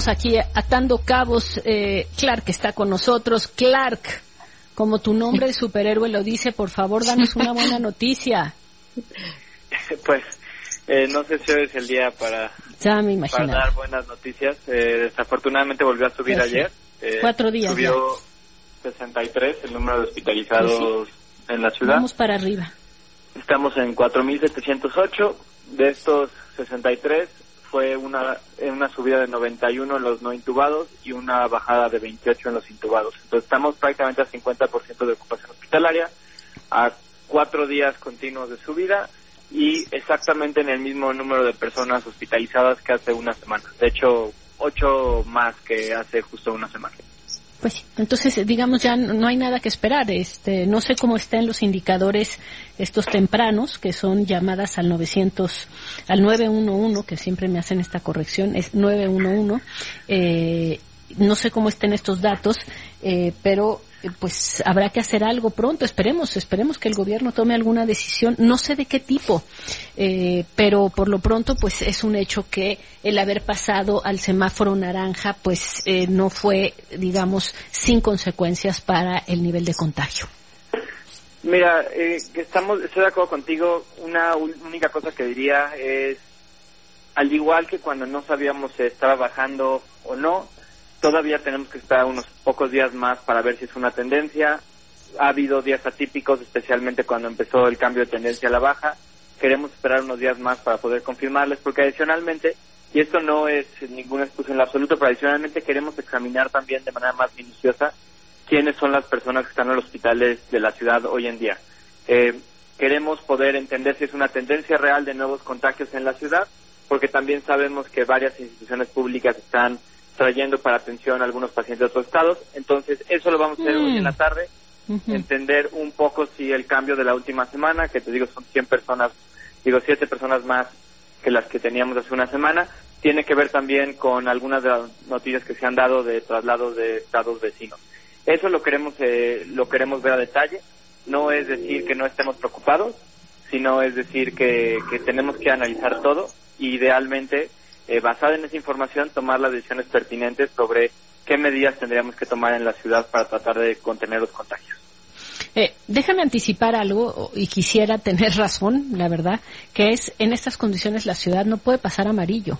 estamos aquí atando cabos. Eh, Clark está con nosotros. Clark, como tu nombre de superhéroe lo dice, por favor, danos una buena noticia. Pues eh, no sé si hoy es el día para, Ya me para dar buenas noticias. Eh, desafortunadamente volvió a subir Ya sé. ayer. Eh, Cuatro días Subió 63 el número de hospitalizados en la ciudad. Vamos para arriba. Estamos en 4.708. De estos 63 fue una, una subida de 91 en los no intubados y una bajada de 28 en los intubados. Entonces estamos prácticamente a 50% de ocupación hospitalaria, a cuatro días continuos de subida y exactamente en el mismo número de personas hospitalizadas que hace una semana. De hecho, ocho más que hace justo una semana. Pues sí. entonces, digamos, ya no hay nada que esperar. Este, no sé cómo están los indicadores estos tempranos, que son llamadas al 900, al 911, que siempre me hacen esta corrección, es 911. Eh, no sé cómo estén estos datos, eh, pero pues habrá que hacer algo pronto. Esperemos, esperemos que el gobierno tome alguna decisión. No sé de qué tipo, eh, pero por lo pronto, pues es un hecho que el haber pasado al semáforo naranja, pues eh, no fue, digamos, sin consecuencias para el nivel de contagio. Mira, eh, estamos, estoy de acuerdo contigo. Una única cosa que diría es, al igual que cuando no sabíamos si estaba bajando o no, todavía tenemos que esperar unos pocos días más para ver si es una tendencia. Ha habido días atípicos, especialmente cuando empezó el cambio de tendencia a la baja. Queremos esperar unos días más para poder confirmarles, porque adicionalmente, y esto no es ninguna excusa en lo absoluto, pero adicionalmente queremos examinar también de manera más minuciosa quiénes son las personas que están en los hospitales de la ciudad hoy en día. Eh, queremos poder entender si es una tendencia real de nuevos contagios en la ciudad, porque también sabemos que varias instituciones públicas están trayendo para atención a algunos pacientes de otros estados. Entonces, eso lo vamos a hacer hoy en la tarde, Ujú. entender un poco si el cambio de la última semana, que te digo son 100 personas, digo 7 personas más que las que teníamos hace una semana, tiene que ver también con algunas de las noticias que se han dado de traslados de estados vecinos. Eso lo queremos eh, lo queremos ver a detalle. No es decir que no estemos preocupados, sino es decir que, que tenemos que analizar todo y idealmente, eh, basada en esa información, tomar las decisiones pertinentes sobre qué medidas tendríamos que tomar en la ciudad para tratar de contener los contagios. Eh, déjame anticipar algo, y quisiera tener razón, la verdad, que es, en estas condiciones la ciudad no puede pasar amarillo.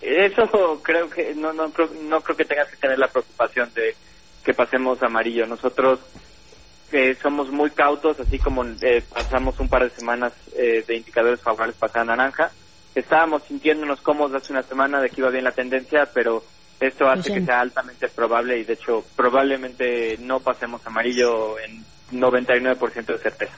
Eso creo que no no creo, no creo que tengas que tener la preocupación de que pasemos amarillo. Nosotros eh, somos muy cautos, así como eh, pasamos un par de semanas eh, de indicadores favorables para naranja. Estábamos sintiéndonos cómodos hace una semana de que iba bien la tendencia, pero esto hace que sea altamente probable y de hecho probablemente no pasemos amarillo en 99% de certeza.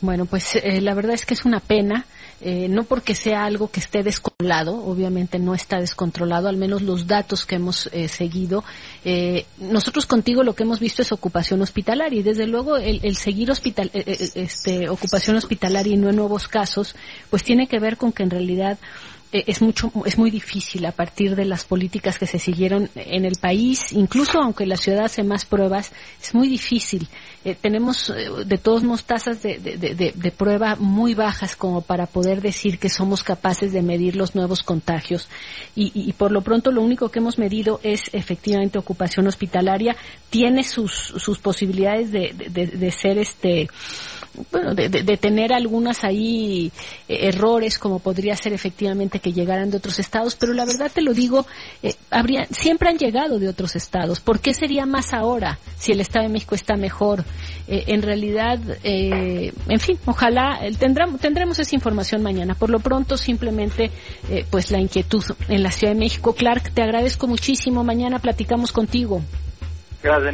Bueno, pues eh, la verdad es que es una pena, eh, no porque sea algo que esté descontrolado, obviamente no está descontrolado, al menos los datos que hemos eh, seguido. Eh, nosotros contigo lo que hemos visto es ocupación hospitalaria y desde luego el, el seguir hospital, eh, eh, este, ocupación hospitalaria y no en nuevos casos, pues tiene que ver con que en realidad es mucho es muy difícil a partir de las políticas que se siguieron en el país incluso aunque la ciudad hace más pruebas es muy difícil. Eh, tenemos eh, de todos modos tasas de, de, de- prueba muy bajas como para poder decir que somos capaces de medir los nuevos contagios. Y, y- por lo pronto lo único que hemos medido es efectivamente ocupación hospitalaria. Tiene sus sus posibilidades de, ser este bueno, de, de- tener algunas ahí eh, errores, como podría ser efectivamente que llegaran de otros estados, pero la verdad te lo digo, eh, habría, siempre han llegado de otros estados. ¿Por qué sería más ahora si el Estado de México está mejor? Eh, en realidad, eh, en fin, ojalá eh, tendremos, tendremos esa información mañana. Por lo pronto, simplemente, pues la inquietud en la Ciudad de México. Clark, te agradezco muchísimo. Mañana platicamos contigo. Gracias.